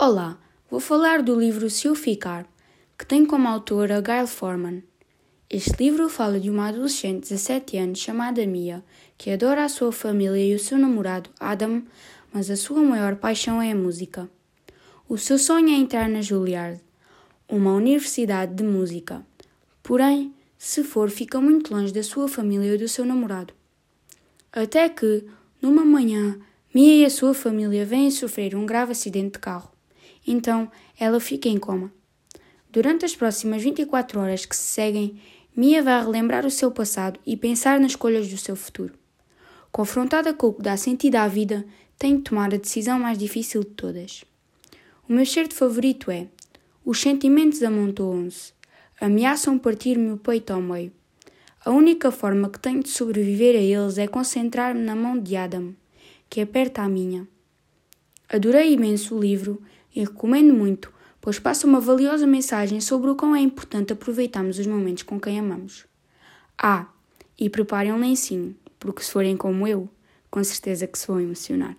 Olá, vou falar do livro Se Eu Ficar, que tem como autora Gail Forman. Este livro fala de uma adolescente de 17 anos chamada Mia, que adora a sua família e o seu namorado Adam, mas a sua maior paixão é a música. O seu sonho é entrar na Juilliard, uma universidade de música. Porém, se for, fica muito longe da sua família e do seu namorado. Até que, numa manhã, Mia e a sua família vêm sofrer um grave acidente de carro. Então, ela fica em coma. Durante as próximas 24 horas que se seguem, Mia vai relembrar o seu passado e pensar nas escolhas do seu futuro. Confrontada com o que dá sentido à vida, tem de tomar a decisão mais difícil de todas. O meu certo favorito é: os sentimentos amontoam-se, ameaçam partir-me o peito ao meio. A única forma que tenho de sobreviver a eles é concentrar-me na mão de Adam, que aperta a minha. Adorei imenso o livro e recomendo muito, pois passa uma valiosa mensagem sobre o quão é importante aproveitarmos os momentos com quem amamos. Ah, e preparem um lencinho, porque se forem como eu, com certeza que se vão emocionar.